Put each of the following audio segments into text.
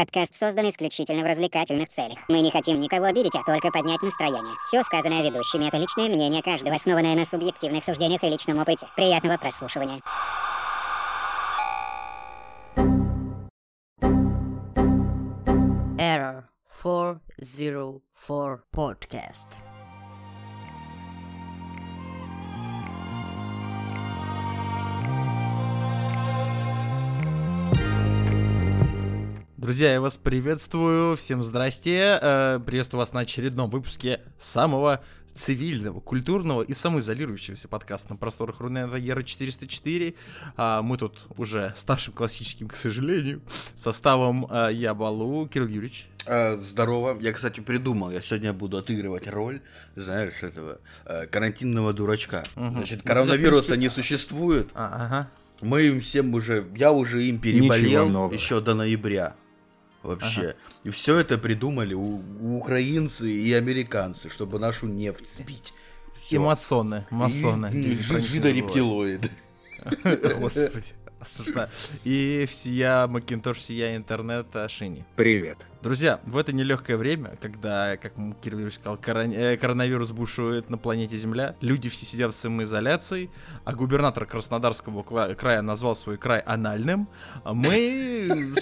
Подкаст создан исключительно в развлекательных целях. Мы не хотим никого обидеть, а только поднять настроение. Все сказанное ведущими — это личное мнение каждого, основанное на субъективных суждениях и личном опыте. Приятного прослушивания. Error 404 Podcast. Друзья, я вас приветствую, всем здрасте, э, приветствую вас на очередном выпуске самого цивильного, культурного и самоизолирующегося подкаста на просторах Рунета Ера 404. А, мы тут уже старшим классическим, к сожалению, составом а, я Балу, Кирилл Юрьевич. А, здорово. Я, кстати, придумал, я сегодня буду отыгрывать роль, знаешь, этого а, карантинного дурачка. Мгм. Значит, Ну, коронавируса не существует. А, ага. Мы им всем уже, я уже им переболел еще до ноября. Вообще. И все это придумали у, у украинцы и американцы, чтобы нашу нефть сбить. И Всё. масоны, масоны. И- и жидорептилоиды. Господи, осуждаю. И всея Макинтош, всея интернет Шини. Привет. Друзья, в это нелегкое время, когда, как Кирилл Юрьевич сказал, э, коронавирус бушует на планете Земля, люди все сидят в самоизоляции, а губернатор Краснодарского края назвал свой край анальным, а мы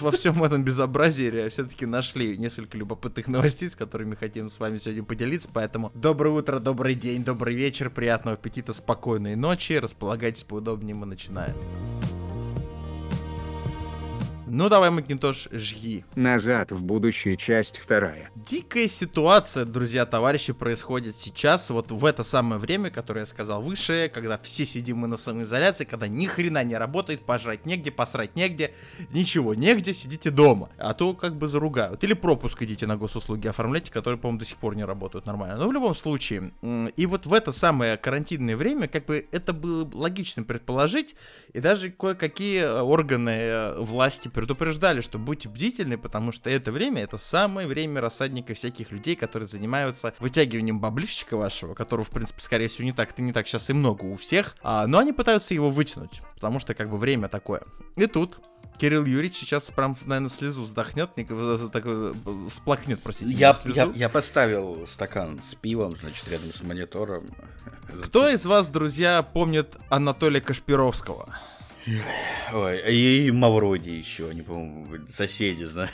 во всем этом безобразии все-таки нашли несколько любопытных новостей, с которыми хотим с вами сегодня поделиться, поэтому доброе утро, добрый день, добрый вечер, приятного аппетита, спокойной ночи, располагайтесь поудобнее, мы начинаем. Ну давай, Макинтош, жги. Назад в будущее, часть вторая. Дикая ситуация, друзья, товарищи, происходит сейчас, вот в это самое время, которое я сказал выше, когда все сидим мы на самоизоляции, когда ни хрена не работает, пожрать негде, посрать негде, ничего негде, сидите дома, а то как бы заругают. Или пропуск идите на госуслуги оформляйте, которые, по-моему, до сих пор не работают нормально. Но в любом случае, и вот в это самое карантинное время, как бы это было логично предположить, и даже кое-какие э, органы э, власти предупреждали, что будьте бдительны, потому что это время, это самое время рассадника всяких людей, которые занимаются вытягиванием баблищика вашего, которого, в принципе, скорее всего, не так-то не так сейчас и много у всех, а, но они пытаются его вытянуть, потому что, как бы, время такое. И тут Кирилл Юрьевич сейчас прям, наверное, слезу вздохнет, не- э, так, э, всплакнет, простите, Я, я, я поставил стакан с пивом, значит, рядом с монитором. Кто из вас, друзья, помнит Анатолия Кашпировского? Ой, и Мавроди еще, они, по-моему, соседи, знаешь.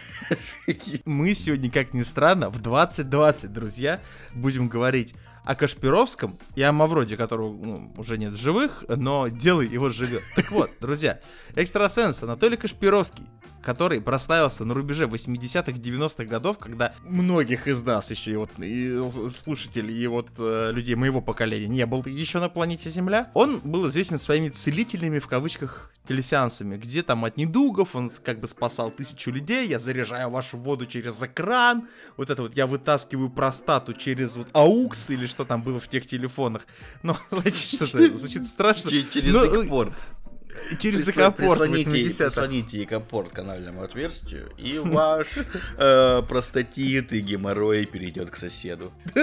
Мы сегодня, как ни странно, в 2020, друзья, будем говорить о Кашпировском и о Мавроде, которого ну, уже нет в живых, но дело его живет. Так вот, друзья, экстрасенс Анатолий Кашпировский, который прославился на рубеже 80-х, 90-х годов, когда многих из нас еще и вот и слушателей, и вот э, людей моего поколения не был еще на планете Земля, он был известен своими целительными, в кавычках, телесеансами, где там от недугов он как бы спасал тысячу людей, я заряжаю вашу воду через экран, вот это вот я вытаскиваю простату через вот аукс или что там было в тех телефонах. Ну, что-то звучит страшно. Че- Через Ну. Через экопорт прислоните- 80 Прислоните экопорт к канальному отверстию, и ваш э, простатит и геморрой перейдет к соседу.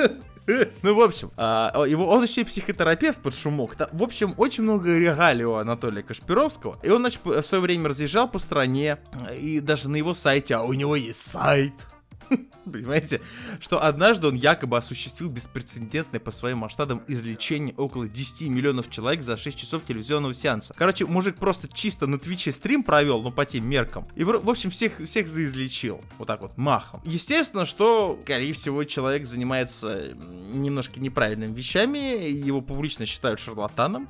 Ну, в общем, а, его, он еще и психотерапевт под шумок. В общем, очень много регалий у Анатолия Кашпировского. И он, значит, в свое время разъезжал по стране. И даже на его сайте, а у него есть сайт. Понимаете, что однажды он якобы осуществил беспрецедентное по своим масштабам излечение около 10 миллионов человек за 6 часов телевизионного сеанса. Короче, мужик просто чисто на Твиче стрим провел, ну по тем меркам. И, в, общем, всех, всех заизлечил. Вот так вот, махом. Естественно, что, скорее всего, человек занимается немножко неправильными вещами. Его публично считают шарлатаном.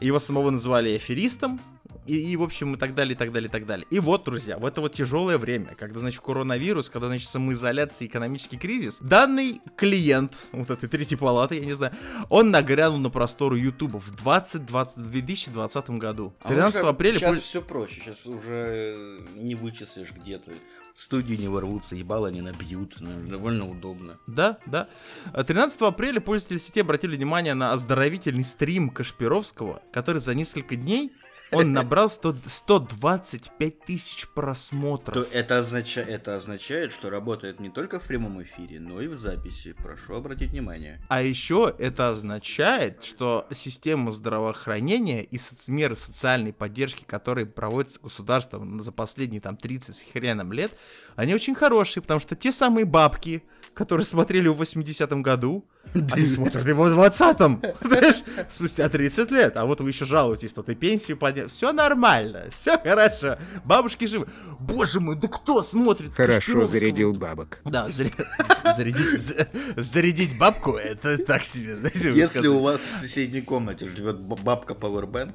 Его самого называли аферистом. И, и, в общем, и так далее, и так далее, и так далее. И вот, друзья, в это вот тяжелое время, когда, значит, коронавирус, когда, значит, самоизоляция, экономический кризис, данный клиент, вот этой третьей палаты, я не знаю, он нагрянул на просторы Ютуба в 2020, в 2020 году. 13 апреля... Сейчас пол- все проще, сейчас уже не вычислишь где-то. В студию не ворвутся, ебало не набьют, ну, довольно удобно. Да, да. А 13 апреля пользователи сети обратили внимание на оздоровительный стрим Кашпировского, который за несколько дней Он набрал 100 125 тысяч То просмотров. это, означа- это означает, что работает не только в прямом эфире, но и в записи. Прошу обратить внимание. А еще это означает, что система здравоохранения и соц- меры социальной поддержки, которые проводится государством за последние там 30 с хреном лет, они очень хорошие, потому что те самые бабки, которые смотрели в 80-м году, они смотрят его в 20-м, знаешь, спустя 30 лет. А вот вы еще жалуетесь, что ты пенсию поднял. Все нормально, все хорошо. Бабушки живы. Боже мой, да кто смотрит Хорошо зарядил бабок. Да, заря- зарядить, за- зарядить бабку, это так себе, Если у вас в соседней комнате живет бабка Powerbank,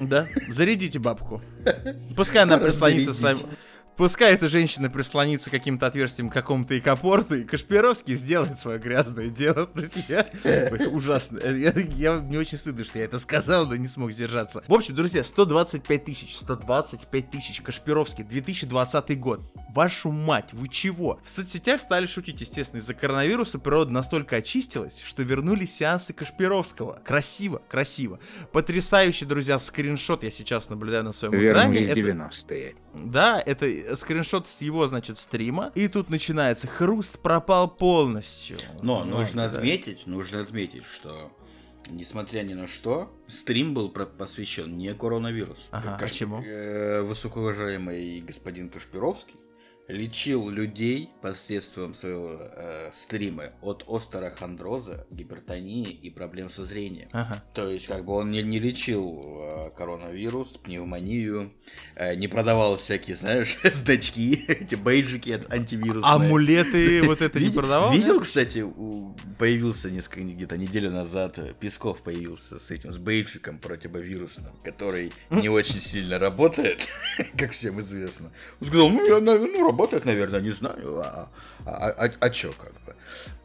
Да, зарядите бабку. Пускай она прислонится с вами... Пускай эта женщина прислонится каким-то отверстием к какому-то икопорту, и Кашпировский сделает свое грязное дело, друзья. Это ужасно. Э, Я, я- мне очень стыдно, что я это сказал, но не смог сдержаться. В общем, друзья, 125 тысяч, 125 тысяч, Кашпировский, 2020 год. Вашу мать, вы чего? В соцсетях стали шутить, естественно, из-за коронавируса природа настолько очистилась, что вернулись сеансы Кашпировского. Красиво, красиво. Потрясающий, друзья, скриншот я сейчас наблюдаю на своем экране. Вернулись Это- 90-е. да, это скриншот с его, значит, стрима. И тут начинается хруст пропал полностью. Но Ну, нужно да. отметить, нужно отметить, что несмотря ни на что, стрим был посвящен не коронавирусу. Ага, Каш- а чему? э, высокоуважаемый господин Кашпировский лечил людей посредством своего э, стрима от остерохондроза, гипертонии и проблем со зрением. Ага. То есть, как бы он не, не лечил э, коронавирус, пневмонию, э, не продавал всякие, знаешь, значки, эти бейджики от- антивирусные. Амулеты вот это не продавал? Видел, кстати, появился несколько где-то неделю назад э, Песков появился с этим с бейджиком противовирусным, который не очень сильно работает, как всем известно. Он сказал, ну, я, навер- ну, работает, наверное, не знаю. А, а, а- а чё, как бы?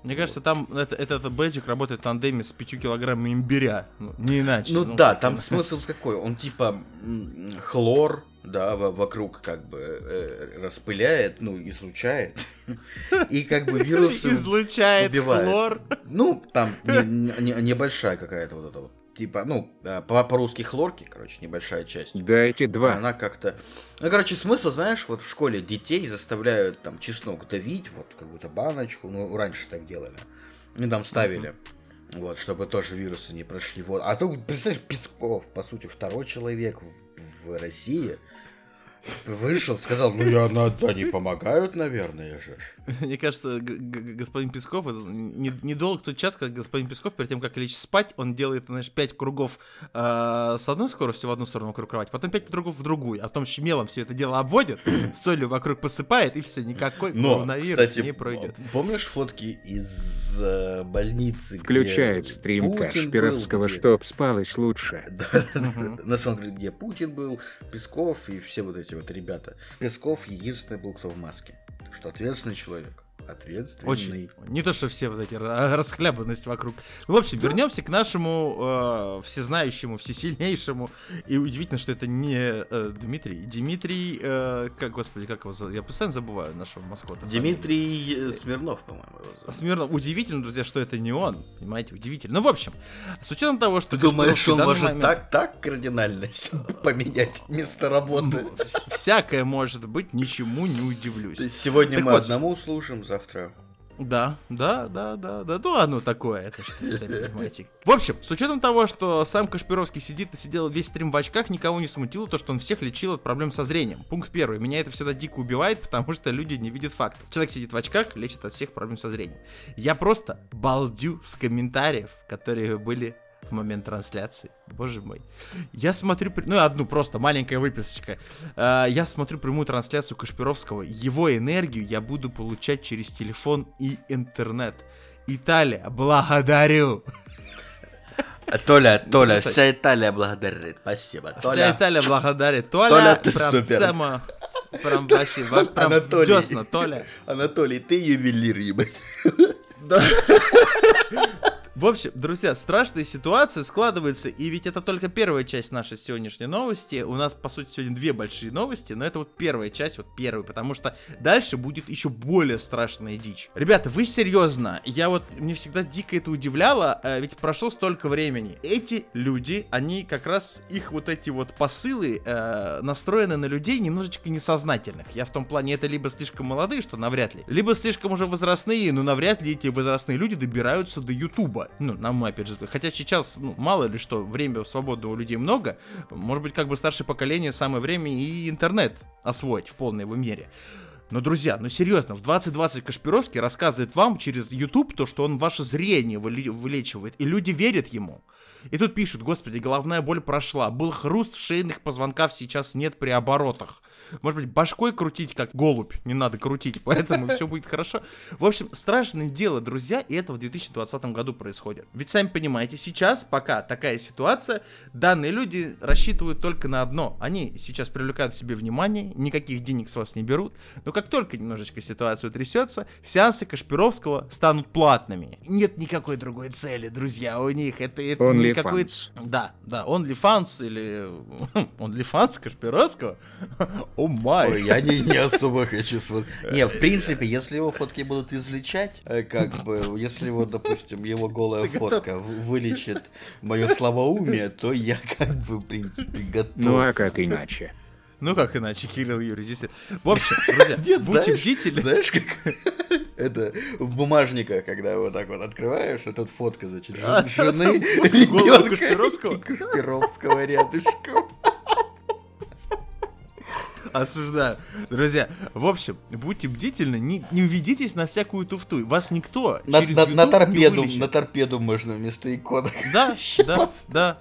Мне кажется, там это- этот бэджик работает в тандеме с 5 килограммами имбиря. Ну, не иначе. Ну да, как там смысл какой? Он типа хлор, да, во- вокруг как бы э, распыляет, ну, излучает. И как бы вирус Излучает убивает. хлор. Ну, там не- не- не- небольшая какая-то вот эта вот. Типа, ну, э, по- по-русски хлорки, короче, небольшая часть. Дайте два. Она как-то... Ну, короче, смысл, знаешь, вот в школе детей заставляют там чеснок давить, вот какую-то баночку, ну, раньше так делали. И там ставили. Вот, чтобы тоже вирусы не прошли. Вот. А тут, представляешь, Песков, по сути, второй человек в, в России, вышел, сказал, ну, я, на- они помогают, наверное же. ж». Мне кажется, господин Песков, это недолго тот час, как господин Песков, перед тем, как лечь спать, он делает, знаешь, 5 кругов э, с одной скоростью в одну сторону вокруг кровати, потом 5 кругов в другую, а потом еще мелом все это дело обводит, солью вокруг посыпает, и все, никакой Но, коронавирус кстати, не пройдет. помнишь фотки из э, больницы, Включает стрим Кашпировского, где- чтоб спалось лучше. Да, на самом деле, где Путин был, Песков и все вот эти вот ребята. Песков единственный был, кто в маске. Так что ответственный человек. Ответственный. Очень. Не то, что все вот эти ра- расхлябанности вокруг. Ну, в общем, вернемся к нашему э, всезнающему, всесильнейшему. И удивительно, что это не э, Дмитрий. Дмитрий, э, как, господи, как его зовут? Я постоянно забываю нашего маскота. Дмитрий э, Смирнов, по-моему. его зовут. Смирнов. Удивительно, друзья, что это не он. Понимаете, удивительно. Ну, в общем, с учетом того, что... Ты думаешь, он может момент- так, так кардинально поменять место работы? Ну, вс- Всякое может быть, ничему не удивлюсь. Сегодня мы одному служим, завтра. Да, да, да, да, да. Ну, оно такое, это что, сами понимаете. В общем, с учетом того, что сам Кашпировский сидит и сидел весь стрим в очках, никого не смутило то, что он всех лечил от проблем со зрением. Пункт первый. Меня это всегда дико убивает, потому что люди не видят фактов. Человек сидит в очках, лечит от всех проблем со зрением. Я просто балдю с комментариев, которые были в момент трансляции. Боже мой. Я смотрю, ну одну просто маленькая выписочка. Э, Я смотрю прямую трансляцию Кашпировского. Его энергию я буду получать через телефон и интернет. Италия, благодарю. Толя, Толя, Написать. вся Италия благодарит. Спасибо. Вся Толя. Италия благодарит. Толя, Толя, ты прям супер. сама- Прям вообще, во- прям Анатолий. десна, Толя. Анатолий, ты ювелир, ебать. В общем, друзья, страшная ситуация складывается, и ведь это только первая часть нашей сегодняшней новости. У нас, по сути, сегодня две большие новости, но это вот первая часть, вот первая, потому что дальше будет еще более страшная дичь. Ребята, вы серьезно? Я вот, мне всегда дико это удивляло, э, ведь прошло столько времени. Эти люди, они как раз, их вот эти вот посылы э, настроены на людей немножечко несознательных. Я в том плане, это либо слишком молодые, что навряд ли, либо слишком уже возрастные, но навряд ли эти возрастные люди добираются до Ютуба. Ну, на мой, опять же, хотя сейчас, ну, мало ли что, время свободного у людей много, может быть, как бы старшее поколение самое время и интернет освоить в полной его мере. Но, друзья, ну серьезно, в 2020 Кашпировский рассказывает вам через YouTube то, что он ваше зрение вылечивает, и люди верят ему. И тут пишут, господи, головная боль прошла, был хруст в шейных позвонках, сейчас нет при оборотах. Может быть, башкой крутить, как голубь, не надо крутить, поэтому все будет хорошо. В общем, страшное дело, друзья, и это в 2020 году происходит. Ведь сами понимаете, сейчас, пока такая ситуация, данные люди рассчитывают только на одно. Они сейчас привлекают к себе внимание, никаких денег с вас не берут, но как только немножечко ситуация утрясется, сеансы Кашпировского станут платными. Нет никакой другой цели, друзья, у них это, это OnlyFans. никакой... Да, да, OnlyFans или OnlyFans Кашпировского. О май. Ой, я не, не особо хочу смотреть. Не, в принципе, если его фотки будут излечать, э, как бы, если вот, допустим, его голая фотка вылечит мое слабоумие, то я как бы, в принципе, готов. Ну а как иначе? Ну как иначе, Кирилл Юрий, здесь... В общем, друзья, Нет, будьте знаешь- бдительны. Знаешь, как это в бумажниках, когда вот так вот открываешь, это фотка, значит, жен- жены, ребенка Кашпировского? Кашпировского рядышком. Осуждаю. Друзья, в общем, будьте бдительны, не, не ведитесь на всякую туфту. Вас никто На, через на- YouTube на не торпеду, вылечит. на торпеду можно вместо иконок. Да, да, поставить. да.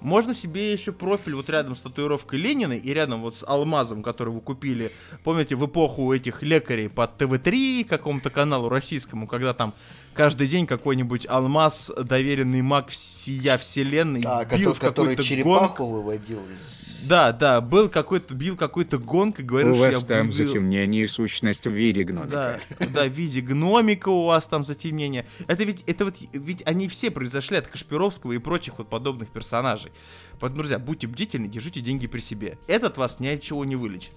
Можно себе еще профиль вот рядом с татуировкой Ленина и рядом вот с алмазом, который вы купили, помните, в эпоху этих лекарей под ТВ-3, какому-то каналу российскому, когда там каждый день какой-нибудь алмаз, доверенный маг всея вселенной, А, бил который, в который какой-то черепаху гонг. выводил из... Да, да, был какой-то, бил какой-то гонг и говорил, У что я вас там вывел- затемнение и сущность в виде гномика. Да, да, в виде гномика у вас там затемнение. Это ведь, это вот, ведь они все произошли от Кашпировского и прочих вот подобных персонажей. Поэтому, друзья, будьте бдительны, держите деньги при себе. Этот вас ни от чего не вылечит.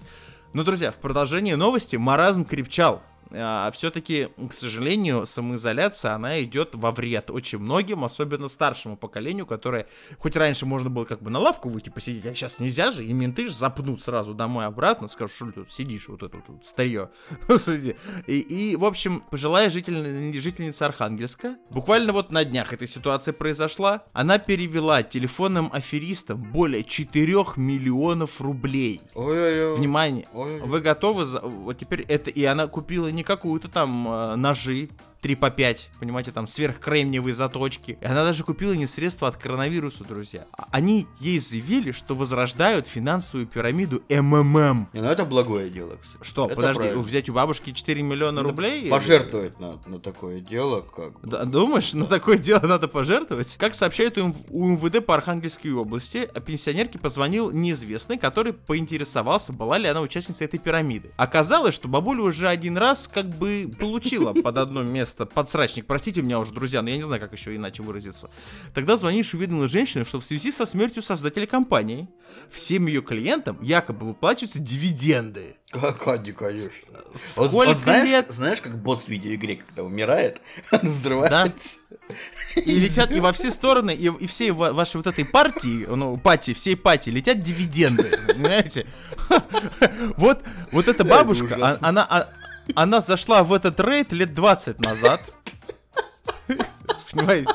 Но, друзья, в продолжении новости маразм крепчал. А, все-таки, к сожалению, самоизоляция, она идет во вред очень многим, особенно старшему поколению, которое, хоть раньше можно было как бы на лавку выйти посидеть, а сейчас нельзя же, и менты же запнут сразу домой обратно, скажут, что ты тут сидишь, вот это вот, вот старье. И, и, в общем, пожилая житель- жительница Архангельска, буквально вот на днях эта ситуация произошла, она перевела телефонным аферистам более 4 миллионов рублей. Ой-ой-ой. Внимание, Ой. вы готовы? За... Вот теперь это... И она купила не какую-то там э, ножи 3 по 5, понимаете, там сверхкремниевые заточки. И она даже купила не средства от коронавируса, друзья. А Они ей заявили, что возрождают финансовую пирамиду МММ. Не, ну это благое дело, кстати. Что, Это подожди, правильно. взять у бабушки 4 миллиона Надо рублей? Пожертвовать на, на такое дело, как бы. Да, думаешь, на такое дело надо пожертвовать? Как сообщают у МВ- у МВД по Архангельской области, пенсионерке позвонил неизвестный, который поинтересовался, была ли она участницей этой пирамиды. Оказалось, что бабуля уже один раз как бы получила под одно место подсрачник. Простите меня уже, друзья, но я не знаю, как еще иначе выразиться. Тогда звонишь увидела женщину, что в связи со смертью создателя компании всем ее клиентам якобы выплачиваются дивиденды. Как Анди, конечно. Вот- Сколько вот знаешь, лет? знаешь, как босс в видеоигре, когда умирает, он взрывается. И летят и во все стороны, и, и всей ва- вашей вот этой партии, ну, пати, всей пати, летят дивиденды, понимаете? Вот, вот эта бабушка, а- она, а- она зашла в этот рейд лет 20 назад. Понимаете?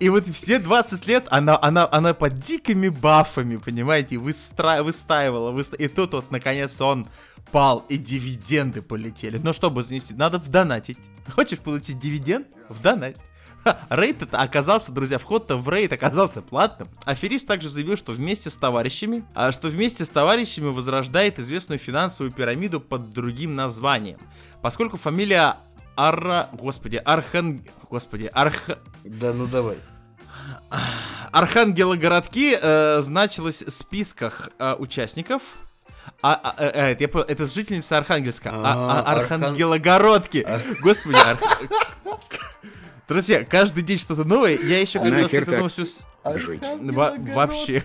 И вот все 20 лет она, она, она под дикими бафами, понимаете, выстра... выстаивала, выста- и тут вот наконец он пал, и дивиденды полетели. Но чтобы занести, надо вдонатить. Хочешь получить дивиденд? Вдонать. Рейд это оказался, друзья, вход-то в рейд оказался платным. Аферист также заявил, что вместе с товарищами, а что вместе с товарищами возрождает известную финансовую пирамиду под другим названием. Поскольку фамилия Ара... Господи, Архан... Господи, Арх... Да ну давай. Архангелогородки э, значилось в списках э, участников. А, а, э, это, я понял, это жительница Архангельска. А, а, А, Архан- Архангелогородки. Господи, Арх- Друзья, каждый день что-то новое. Я еще говорил, Нахер это новостью вообще.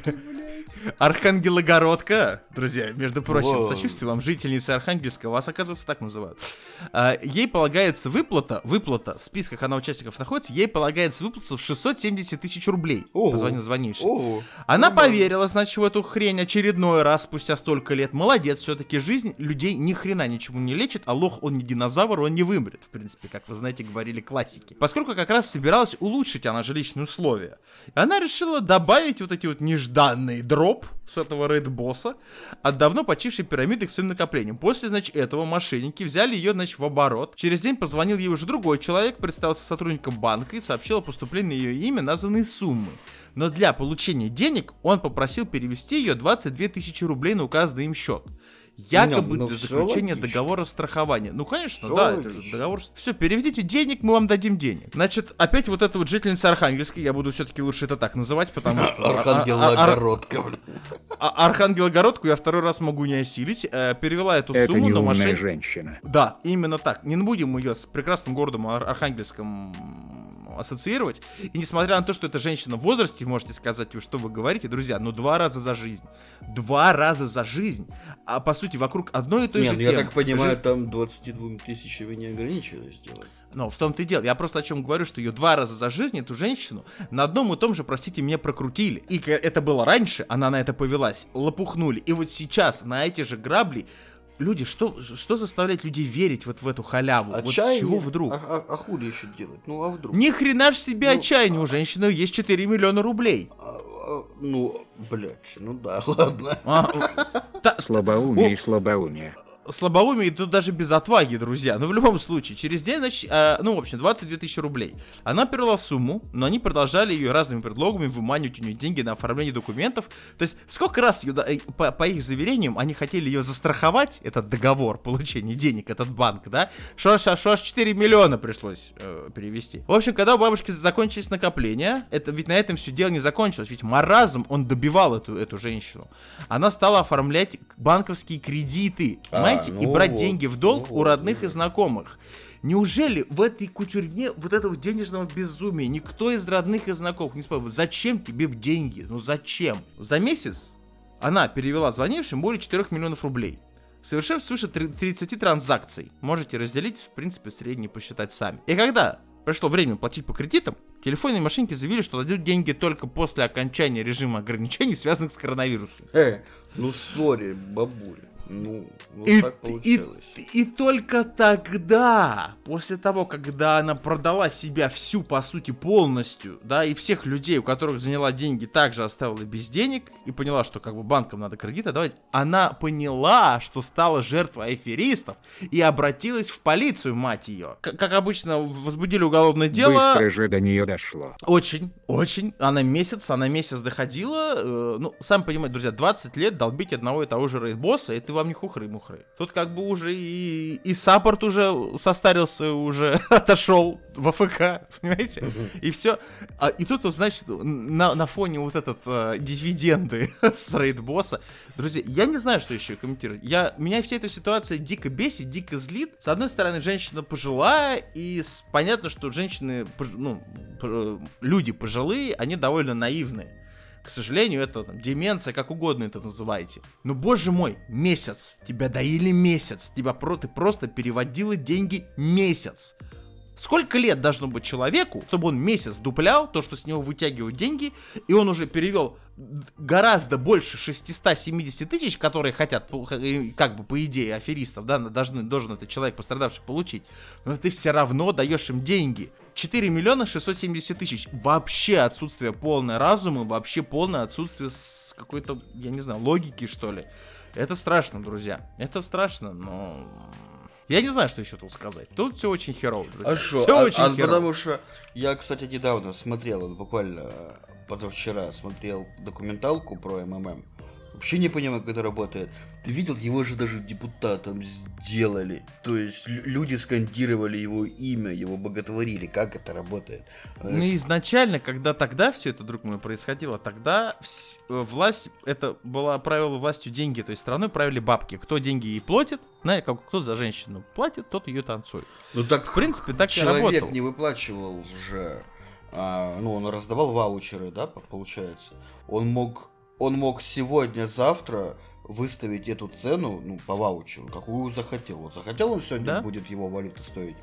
Архангелогородка, друзья, между прочим, Воу. сочувствую вам, жительницы Архангельска, вас, оказывается, так называют. А, ей полагается выплата, выплата, в списках она участников находится, ей полагается выплата в 670 тысяч рублей, Ого. позвонил звонивший. Ого. Она Нормально. поверила, значит, в эту хрень очередной раз спустя столько лет. Молодец, все-таки жизнь людей ни хрена ничему не лечит, а лох он не динозавр, он не вымрет, в принципе, как вы знаете, говорили классики. Поскольку как раз собиралась улучшить она жилищные условия, она решила добавить вот эти вот нежданные дроп с этого рейд босса от давно почившей пирамиды к своим накоплениям. После, значит, этого мошенники взяли ее, значит, в оборот. Через день позвонил ей уже другой человек, представился сотрудником банка и сообщил о поступлении ее имя названные суммы. Но для получения денег он попросил перевести ее 22 тысячи рублей на указанный им счет. Якобы Ну, ну, для заключения логично. договора страхования. Ну, конечно, Всё да, это же логично. договор. Все, переведите денег, мы вам дадим денег. Значит, опять вот эта вот жительница Архангельска, я буду все-таки лучше это так называть, потому что... Архангел а- а- ар- Огородка, блин. а- Архангелогородку я второй раз могу не осилить. э, перевела эту сумму на мошенника. женщина. Да, именно так. Не будем ее с прекрасным городом Ар- Архангельском ассоциировать. И несмотря на то, что это женщина в возрасте, можете сказать, что вы говорите, друзья, ну два раза за жизнь. Два раза за жизнь. А по сути, вокруг одной и той Не, же ну я темы. так понимаю, Жи- там 22 тысячами не ограничилось дело. Ну, в том-то и дело. Я просто о чем говорю, что ее два раза за жизнь, эту женщину, на одном и том же, простите меня, прокрутили. И это было раньше, она на это повелась, лопухнули. И вот сейчас на эти же грабли Люди, что, что заставляет людей верить вот в эту халяву? Вот с Отчаяние. чего вдруг? А, а- а хули еще делать? Ну а вдруг? Ни хрена ж себе Ну, отчаяние, у женщины есть 4 миллиона рублей. А, а, ну, блядь, ну да, ладно. А, та- Слабоумие и слабоумие. Слабоумие, тут даже без отваги, друзья. Но в любом случае, через день, значит, э, ну, в общем, 22 тысячи рублей. Она перевела сумму, но они продолжали ее разными предлогами выманивать у нее деньги на оформление документов. То есть, сколько раз, ее, э, по, по их заверениям, они хотели ее застраховать, этот договор получения денег, этот банк, да? Что аж, аж 4 миллиона пришлось э, перевести. В общем, когда у бабушки закончились накопления, это ведь на этом все дело не закончилось. Ведь маразм, он добивал эту, эту женщину. Она стала оформлять банковские кредиты, А, понимаете, и ну брать вот, деньги в долг ну у вот, родных ну и знакомых. Неужели в этой кутюрне вот этого денежного безумия никто из родных и знакомых не спрашивал, зачем тебе деньги? Ну зачем? За месяц она перевела звонившим более 4 миллионов рублей. Совершив свыше три- 30 транзакций. Можете разделить, в принципе, средний посчитать сами. И когда пришло время платить по кредитам, телефонные мошенники заявили, что дадут деньги только после окончания режима ограничений, связанных с коронавирусом. Э, ну сори, бабуля. Ну, вот И, так и, получилось. и только тогда, после того, когда она продала себя всю, по сути, полностью, да, и всех людей, у которых заняла деньги, также оставила без денег, и поняла, что как бы банкам надо кредит отдавать, она поняла, что стала жертвой аферистов, и обратилась в полицию, мать ее. К- как обычно, возбудили уголовное дело. Быстро же до нее дошло. Очень, очень. Она месяц, она месяц доходила. э, ну, сами понимаете, друзья, 20 лет долбить одного и того же рейд-босса, это вам не хухры-мухры. Тут как бы уже и, и саппорт уже состарился, уже отошел в АФК, понимаете? И все. А, и тут, значит, на, на фоне вот этот э, дивиденды с рейд-босса, друзья, я не знаю, что еще комментировать. Я, меня вся эта ситуация дико бесит, дико злит. С одной стороны, женщина пожилая, и с- понятно, что женщины, ну, люди пожилые, они довольно наивные. К сожалению, это там, деменция, как угодно это называйте. Но, боже мой, месяц. Тебя доили месяц. Тебя про, ты просто переводила деньги месяц. Сколько лет должно быть человеку, чтобы он месяц дуплял то, что с него вытягивают деньги, и он уже перевел гораздо больше 670 тысяч, которые хотят, как бы по идее аферистов, да, должны, должен этот человек пострадавший получить, но ты все равно даешь им деньги. 4 миллиона 670 тысяч. Вообще отсутствие полной разума, вообще полное отсутствие с какой-то, я не знаю, логики, что ли. Это страшно, друзья. Это страшно, но... Я не знаю, что еще тут сказать. Тут все очень херово, друзья. А что? Все А, очень а херово. потому что я, кстати, недавно смотрел, буквально позавчера смотрел документалку про МММ. Вообще не понимаю, как это работает. Ты видел, его же даже депутатом сделали. То есть лю- люди скандировали его имя, его боготворили. Как это работает? Ну, изначально, когда тогда все это, друг мой, происходило, тогда э, власть, это было правило властью деньги, то есть страной правили бабки. Кто деньги ей платит, знаете, как кто за женщину платит, тот ее танцует. Ну так, В принципе, так и человек работал. не выплачивал же. а, ну, он раздавал ваучеры, да, по- получается. Он мог, он мог сегодня, завтра выставить эту цену, ну, по ваучеру, какую захотел. Вот захотел он сегодня Да. будет его валюта стоить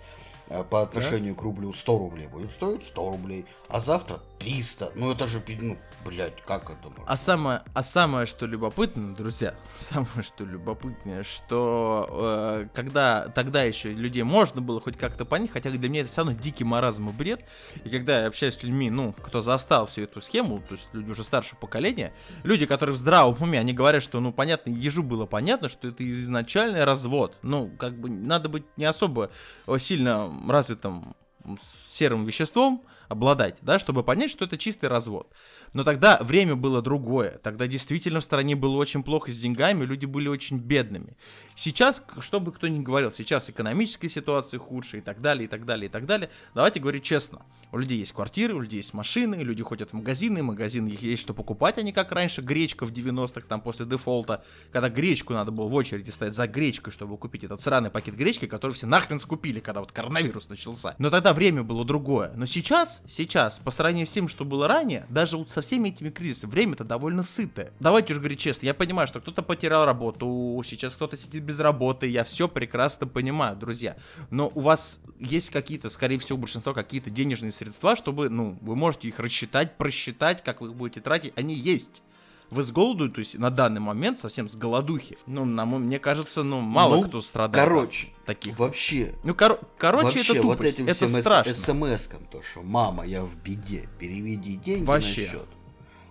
по отношению к рублю 100 рублей, будет стоить 100 рублей, а завтра 300. Ну, это же, ну, блядь, как это можно? А самое, а самое, что любопытно, друзья, самое, что любопытнее, что э, когда тогда еще людей можно было хоть как-то понять, хотя для меня это все равно дикий маразм и бред, и когда я общаюсь с людьми, ну, кто застал всю эту схему, то есть люди уже старшего поколения, люди, которые в здравом уме, они говорят, что, ну, понятно, ежу было понятно, что это изначальный развод, ну, как бы надо быть не особо э, сильно развитым серым веществом обладать, да, чтобы понять, что это чистый развод. Но тогда время было другое. Тогда действительно в стране было очень плохо с деньгами, люди были очень бедными. Сейчас, что бы кто ни говорил, сейчас экономическая ситуация худшая и так далее, и так далее, и так далее. Давайте говорить честно. У людей есть квартиры, у людей есть машины, люди ходят в магазины, магазины их есть что покупать, а не как раньше гречка в 90-х, там после дефолта, когда гречку надо было в очереди стоять за гречкой, чтобы купить этот сраный пакет гречки, который все нахрен скупили, когда вот коронавирус начался. Но тогда время было другое. Но сейчас, сейчас, по сравнению с тем, что было ранее, даже вот со всеми этими кризисами, время-то довольно сытое. Давайте уже говорить честно, я понимаю, что кто-то потерял работу, сейчас кто-то сидит без работы, я все прекрасно понимаю, друзья. Но у вас есть какие-то, скорее всего, у большинства какие-то денежные средства, чтобы, ну, вы можете их рассчитать, просчитать, как вы их будете тратить, они есть. Вы с голоду, то есть на данный момент совсем с голодухи. Ну, на мне кажется, ну, мало Ну, кто страдает. Короче, таких. вообще, Ну, коро- короче, Вообще, это вот тупость, этим это всем страшно. смс-кам, то, что мама, я в беде, переведи деньги Вообще. на счет.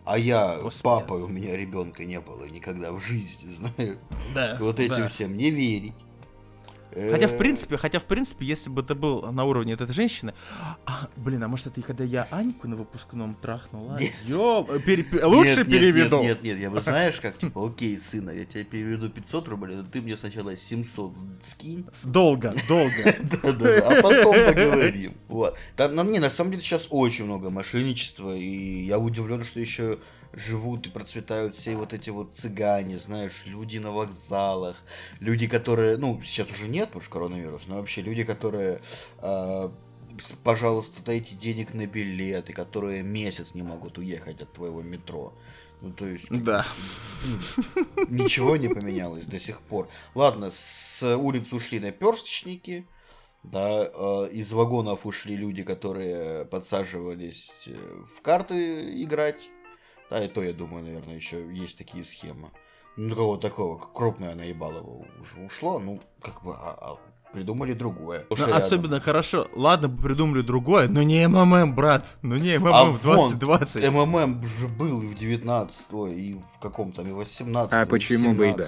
А я Господи. с папой, у меня ребенка не было никогда в жизни, знаешь. Да, Вот этим да. всем не верить. Хотя, Э, в принципе, хотя, в принципе, если бы это был на уровне этой женщины... А, блин, а может это и когда я Аньку на выпускном трахнула? Ё, пе- лучше нет, переведу. Нет, нет, нет, я бы знаешь, как, типа, окей, сына, я тебе переведу 500 рублей, но ты мне сначала 700 скинь, Долго, долго. Да-да, а потом поговорим. Вот. Там, не, на самом деле сейчас очень много мошенничества, и я удивлен, что еще живут и процветают все вот эти вот цыгане, знаешь, люди на вокзалах, люди, которые, ну, сейчас уже нет, потому что коронавирус, но вообще люди, которые, с- пожалуйста, дайте денег на билеты, которые месяц не могут уехать от твоего метро. Ну, то есть, Да. бы, ничего не поменялось до сих пор. Ладно, с улиц ушли наперсточники, да, э, из вагонов ушли люди, которые подсаживались э, в карты играть. Да, и то, я думаю, наверное, еще есть такие схемы. Ну, кого такого, как крупное наебалово уже ушло, ну, как бы, а- а придумали другое. Ну, рядом. особенно хорошо. Ладно, бы придумали другое, но не МММ, брат. Ну не МММ А в вон, 2020. МММ же был и в 19 ой, и в каком там, и в 18 А и почему бы и да?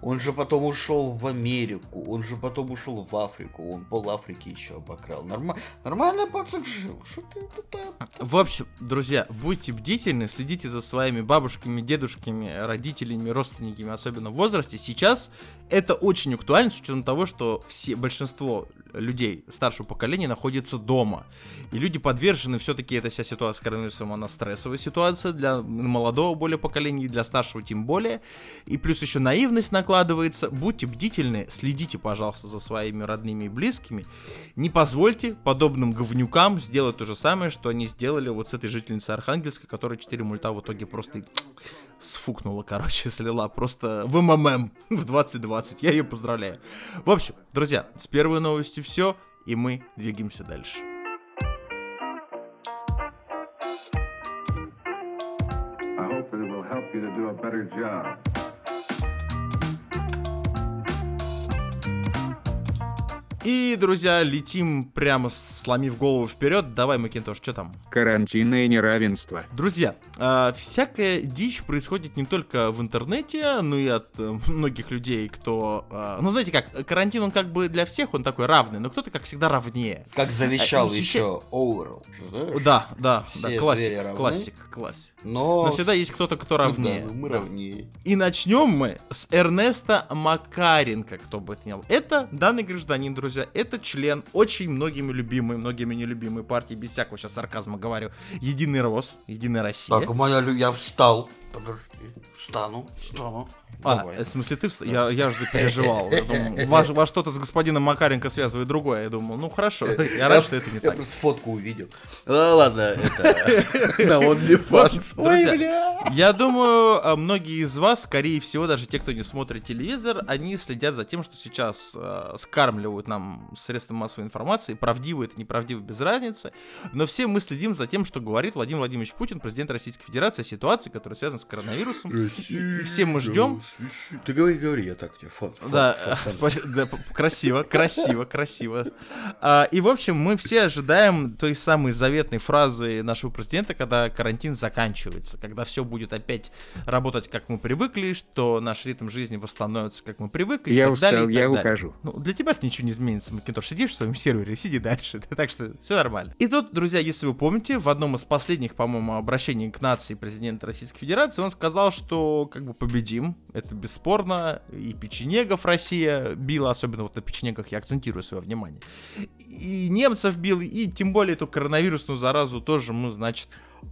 17. Он же потом ушел в Америку, он же потом ушел в Африку, он пол Африки еще обокрал. Норма... Нормально пацан жил. Что ты тут? В общем, друзья, будьте бдительны, следите за своими бабушками, дедушками, родителями, родственниками, особенно в возрасте. Сейчас это очень актуально с учетом того, что все, большинство людей старшего поколения находится дома. И люди подвержены все-таки эта вся ситуация с коронавирусом, она стрессовая ситуация для молодого более поколения и для старшего тем более. И плюс еще наивность накладывается. Будьте бдительны, следите, пожалуйста, за своими родными и близкими. Не позвольте подобным говнюкам сделать то же самое, что они сделали вот с этой жительницей Архангельска, которая 4 мульта в итоге просто сфукнула, короче, слила просто в МММ в 2020. Я ее поздравляю. В общем, друзья, с первой новостью все, и мы двигаемся дальше. I hope it will help you to do a better job. И, друзья, летим прямо сломив голову вперед. Давай, Макинтош, что там? Карантинное неравенство. Друзья, э, всякая дичь происходит не только в интернете, но и от э, многих людей, кто... э, ну, знаете как, карантин, он как бы для всех, он такой равный, но кто-то, как всегда, равнее. Как завещал А, еще Оуэрл. знаешь? Да, да, Все да, классик, равны. классик, классик. Но, Но всегда есть кто-то, кто равнее. Да, мы равнее. И начнем мы с Эрнеста Макаренко, кто бы это ни был. Это данный гражданин, друзья, это член очень многими любимой, многими нелюбимой партии, без всякого сейчас сарказма говорю, Единый Рос, Единая Россия. Так, моя я встал. Подожди. Встану, встану. А, Давай. э, в смысле, ты вст- Я, я же запереживал. Я думал, вас, вас что-то с господином Макаренко связывает другое. Я думал, ну хорошо, я рад, что это не Я так. просто фотку увидел. А, ладно, это... На OnlyFans. Ой, бля. Я думаю, а, многие из вас, скорее всего, даже те, кто не смотрит телевизор, они следят за тем, что сейчас э, скармливают нам средства массовой информации, правдиво это, неправдиво, без разницы. Но все мы следим за тем, что говорит Владимир Владимирович Путин, президент Российской Федерации, о ситуации, которая связана с коронавирусом. И, и все мы ждем. Ты говори, говори, я так тебе фон. фон, Да, фон, фон. спасибо, да, красиво, красиво, красиво. А, и, в общем, мы все ожидаем той самой заветной фразы нашего президента, когда карантин заканчивается, когда все будет опять работать, как мы привыкли, что наш ритм жизни восстановится, как мы привыкли. и Я так далее, устал, и я так далее. ухожу. Ну, для тебя ничего не изменится, Макинтош. Сидишь в своем сервере, сиди дальше. Так что все нормально. И тут, друзья, если вы помните, в одном из последних, по-моему, обращений к нации президента Российской Федерации, он сказал, что как бы победим. Это бесспорно. И печенегов Россия била, особенно вот на печенегах я акцентирую свое внимание. И немцев бил, и тем более эту коронавирусную заразу тоже мы, значит,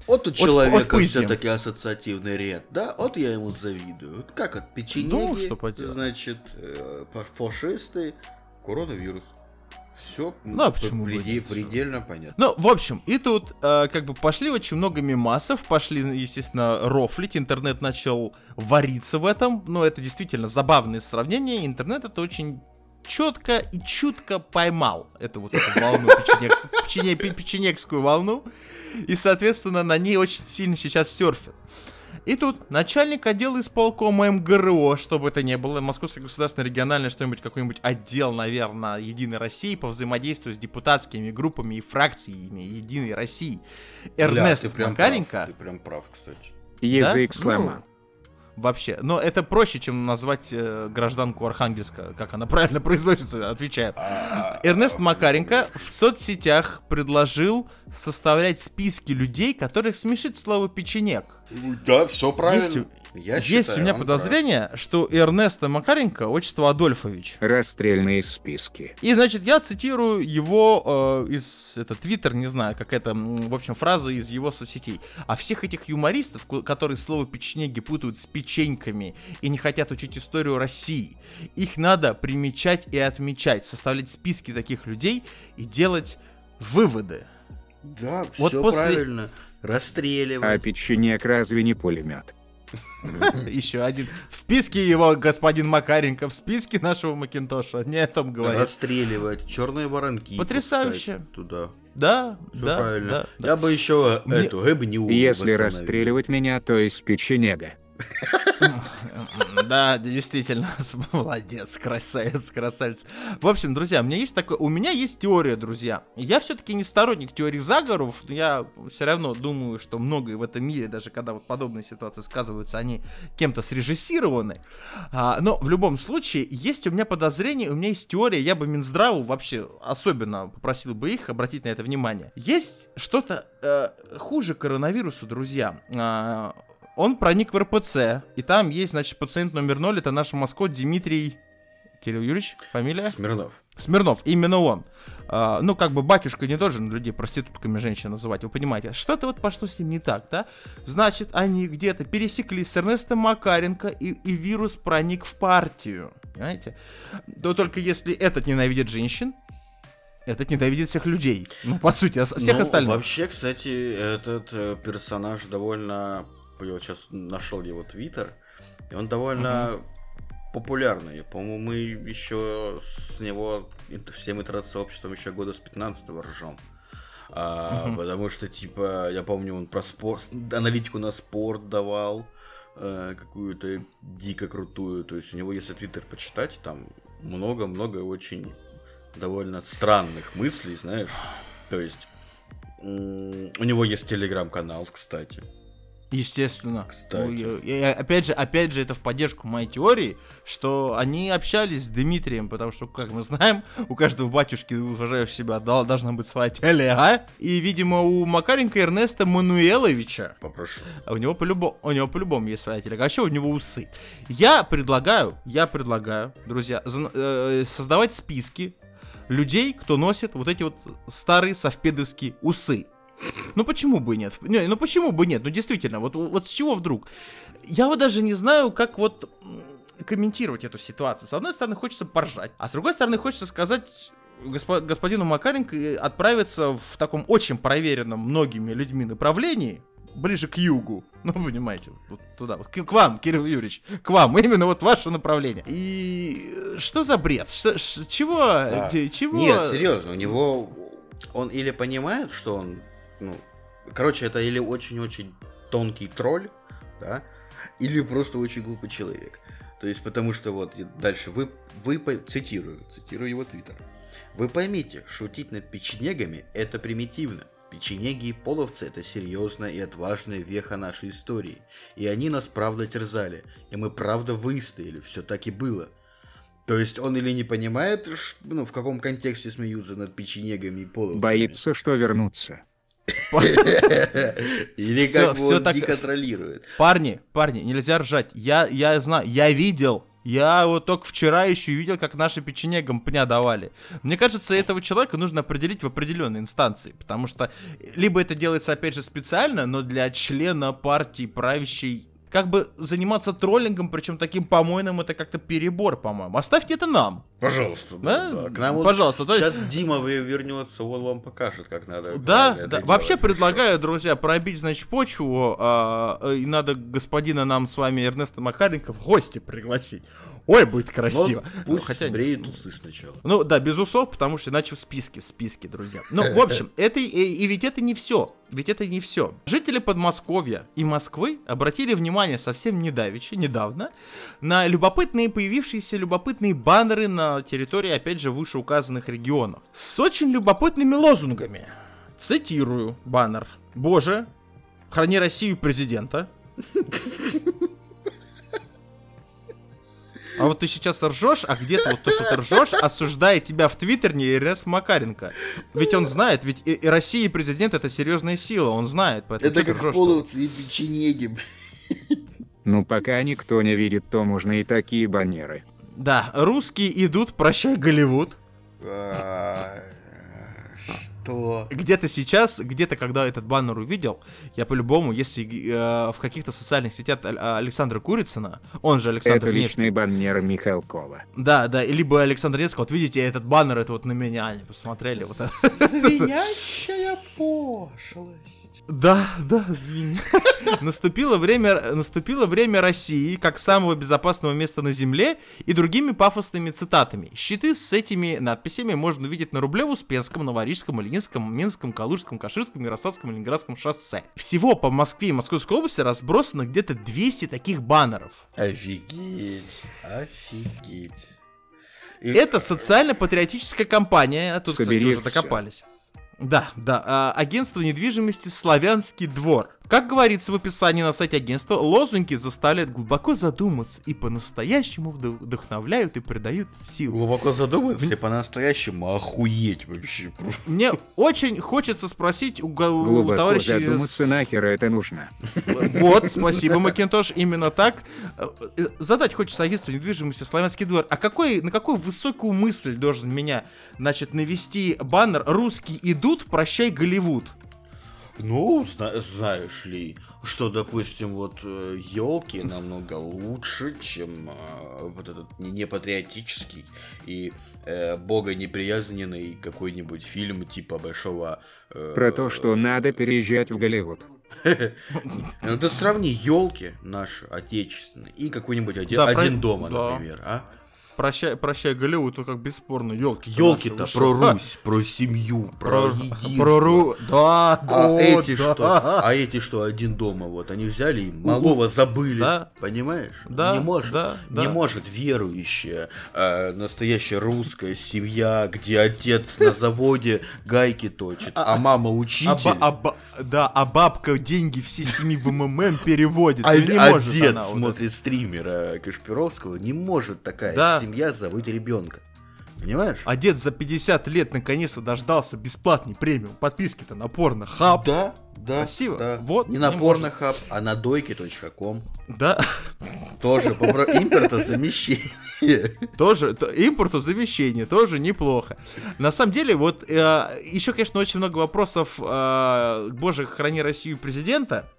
Вот у От- человека все-таки ассоциативный ряд, да? Вот я ему завидую. Как от печенеги, Ну, что поделать. значит, э, фашисты, коронавирус. Все Ну, а почему бы и нет? предельно понятно. Ну, в общем, и тут э, как бы пошли очень много мемасов, пошли, естественно, рофлить, интернет начал вариться в этом, но это действительно забавное сравнение, интернет это очень четко и чутко поймал эту вот эту волну, печенекс- печене- пе- печенегскую волну, и, соответственно, на ней очень сильно сейчас серфят. И тут начальник отдела исполкома МГРО, чтобы это не было, Московское государственное региональное что-нибудь, какой-нибудь отдел, наверное, Единой России по взаимодействию с депутатскими группами и фракциями Единой России. Эрнест Бля, ты прям Макаренко. прав, Ты прям прав, кстати. Язык Да? сломал. Ну, Вообще, но это проще, чем назвать э, гражданку Архангельска, как она правильно произносится, отвечаю. Эрнест Макаренко в соцсетях предложил составлять списки людей, которых смешит слово печенек. Да, все правильно. Есть Я Есть считаю, у меня подозрение, что у Эрнеста Макаренко отчество Адольфович. Расстрельные списки. И, значит, я цитирую его э, из, это, твиттер, не знаю, какая-то, м, в общем, фраза из его соцсетей. А всех этих юмористов, которые слово печенеги путают с печеньками и не хотят учить историю России, их надо примечать и отмечать, составлять списки таких людей и делать выводы. прав. Да, Вот все после- правильно. А Расстреливать. печенек разве не пулемет? Еще один. В списке его господин Макаренко, в списке нашего Макинтоша. Не о том говорит. Расстреливать. Черные воронки. Потрясающе. Туда. Да, Все да, правильно. да, да. Я бы еще Мне- эту гэбню Если расстреливать меня, то из печенега. Да, действительно, молодец, красавец, красавец. В общем, друзья, у меня есть такое, у меня есть теория, друзья. Я все-таки не сторонник теории заговоров, я все равно думаю, что многое в этом мире, даже когда вот подобные ситуации сказываются, они кем-то срежиссированы. А, но в любом случае, есть у меня подозрение, у меня есть теория, я бы Минздраву вообще особенно попросил бы их обратить на это внимание. Есть что-то э, хуже коронавирусу, друзья. А, он проник в РПЦ, и там есть, значит, пациент номер ноль, это наш маскот Дмитрий... Кирилл Юрьевич, фамилия? Смирнов. Смирнов, именно он. А, ну, как бы батюшка не должен людей проститутками женщин называть, вы понимаете. Что-то вот пошло с ним не так, да? Значит, они где-то пересеклись с Эрнестом Макаренко, и, и вирус проник в партию. Понимаете? Но только если этот ненавидит женщин, этот ненавидит всех людей. Ну, по сути, ос- всех Ну, остальных. Вообще, кстати, этот э, персонаж довольно... Я вот сейчас нашел его твиттер, и он довольно популярный. По-моему, мы еще с него всем интернет-сообществом еще года с 15-го ржем. А, Потому что, типа, я помню, он про спорт, аналитику на спорт давал, э, какую-то дико крутую. То есть у него, если твиттер почитать, там много-много очень довольно странных мыслей, знаешь. То есть, у него есть телеграм-канал, кстати. Естественно. Кстати. И- и опять же, опять же, это в поддержку моей теории, что они общались с Дмитрием, потому что, как мы знаем, у каждого батюшки, уважающего себя, дол- должна быть своя телега. И, видимо, у Макаренко Эрнеста Мануэловича Попрошу. А у него по-любому, у него по-любому есть своя телега. А еще у него усы. Я предлагаю, я предлагаю, друзья, э, создавать списки людей, кто носит вот эти вот старые совпедовские усы. Ну почему бы нет? Не, ну почему бы нет? Ну действительно, вот, вот с чего вдруг? Я вот даже не знаю, как вот комментировать эту ситуацию. С одной стороны, хочется поржать, а с другой стороны, хочется сказать госпо- господину Макаренко отправиться в таком очень проверенном многими людьми направлении, ближе к югу. Ну, вы понимаете, вот туда, вот, к, к вам, Кирилл Юрьевич, к вам, именно вот ваше направление. И что за бред? Что- ш- чего? Да. Чего? Нет, серьезно, у него... Он или понимает, что он... Ну, короче, это или очень-очень тонкий тролль, да, или просто очень глупый человек. То есть, потому что вот дальше вы, вы цитирую, цитирую его твиттер. Вы поймите, шутить над печенегами – это примитивно. Печенеги и половцы – это серьезная и отважная веха нашей истории. И они нас правда терзали, и мы правда выстояли, все так и было. То есть он или не понимает, ну, в каком контексте смеются над печенегами и половцами. Боится, что вернутся. Или как всё он дико троллирует. Парни, парни, нельзя ржать. Я, я знаю, я видел. Я вот только вчера еще видел, как наши печенегам пня давали. Мне кажется, этого человека нужно определить в определенной инстанции, потому что либо это делается, опять же, специально, но для члена партии правящей как бы заниматься троллингом, причем таким помойным, это как-то перебор, по-моему. Оставьте это нам. Пожалуйста. Да? да. К нам вот Пожалуйста, есть- Сейчас Дима вернется, он вам покажет, как надо. Да, да. Вообще предлагаю, друзья, пробить, значит, почву, а, э, и надо господина нам с вами Эрнеста Макаренко в гости пригласить. Ой, будет Но красиво. Ну, пусть хотя- сбреет усы сначала. Ну да, без усов, потому что иначе в списке, в списке, друзья. Ну, в общем, это и, и ведь это не все. Ведь это не все. Жители Подмосковья и Москвы обратили внимание совсем недавеча, недавно, на любопытные, появившиеся любопытные баннеры на территории, опять же, вышеуказанных регионов. С очень любопытными лозунгами. Цитирую баннер. Боже, храни Россию президента. А вот ты сейчас ржешь, а где-то вот то, что ты ржешь, осуждает тебя в Твиттере Эрнест Макаренко. Ведь он знает, ведь и, и Россия и президент это серьезная сила, он знает. Поэтому Это как ржёшь-то? половцы и печенеги. Ну пока никто не видит, то можно и такие баннеры. Да, русские идут, прощай Голливуд. Что? Где-то сейчас, где-то когда этот баннер увидел, я по-любому, если э, в каких-то социальных сетях Аль- Александра Курицына, он же Александр Это Невский, личный баннер Михалкова. Да, да, либо Александр Невский, вот видите, этот баннер, это вот на меня, они посмотрели. Вот это. Свинящая пошлость. Да, да, извини. Наступило время, наступило время России как самого безопасного места на Земле и другими пафосными цитатами. Щиты с этими надписями можно увидеть на Рублево-Успенском, Новорижском, Ильинском, Минском, Калужском, Каширском, Ярославском Ленинградском шоссе. Всего по Москве и Московской области разбросано где-то 200 таких баннеров. Офигеть. Офигеть. И- Это социально-патриотическая компания, а тут, кстати, Собери уже всё. докопались. Да, да, а, агентство недвижимости «Славянский двор». Как говорится в описании на сайте агентства, лозунги заставляют глубоко задуматься и по-настоящему вдох- вдохновляют и придают силу. Глубоко задуматься и по-настоящему охуеть вообще. Мне очень хочется спросить у, га- у Глубоко товарищей... задуматься, с- нахер это нужно. Вот, спасибо, Макинтош, именно так. Э, Задать хочется агентству недвижимости «Славянский двор». А какой, на какую высокую мысль должен меня, значит, навести баннер «Русские идут, прощай, Голливуд»? Ну, зна- знаешь ли, что, допустим, вот елки намного лучше, чем э, вот этот не- непатриотический и э, богонеприязненный какой-нибудь фильм типа большого. э, Про то, что надо переезжать в Голливуд. Ну ты сравни елки наши отечественные и какой-нибудь один, Да, про- один дома, да. например, а? Прощай, прощай Голливуд, то как бесспорно, елки. Елки-то про Русь, про семью, про, Про, единство. про Ру... Да, А о, эти да. что? А эти что, один дома, вот, они взяли и малого забыли, Да. понимаешь? Да, не может, да, не да. может верующая, э, настоящая русская семья, где отец на заводе гайки точит, а мама А учитель, ба- а ба- да, а бабка деньги все семи в МММ переводит. а, Ну, не а может дед она вот смотрит стримера Кашпировского, не может такая Да. Семья заводить ребенка. Понимаешь? А дед за 50 лет наконец-то дождался бесплатной премиум подписки-то на порно хаб. Да, да. Красиво. да. Вот, не на не порнохаб, а на дойке.ком. Да, Тоже по про- импортозамещение. тоже то- импортозамещение, тоже неплохо. На самом деле, вот еще, конечно, очень много вопросов э, боже, храни Россию президента.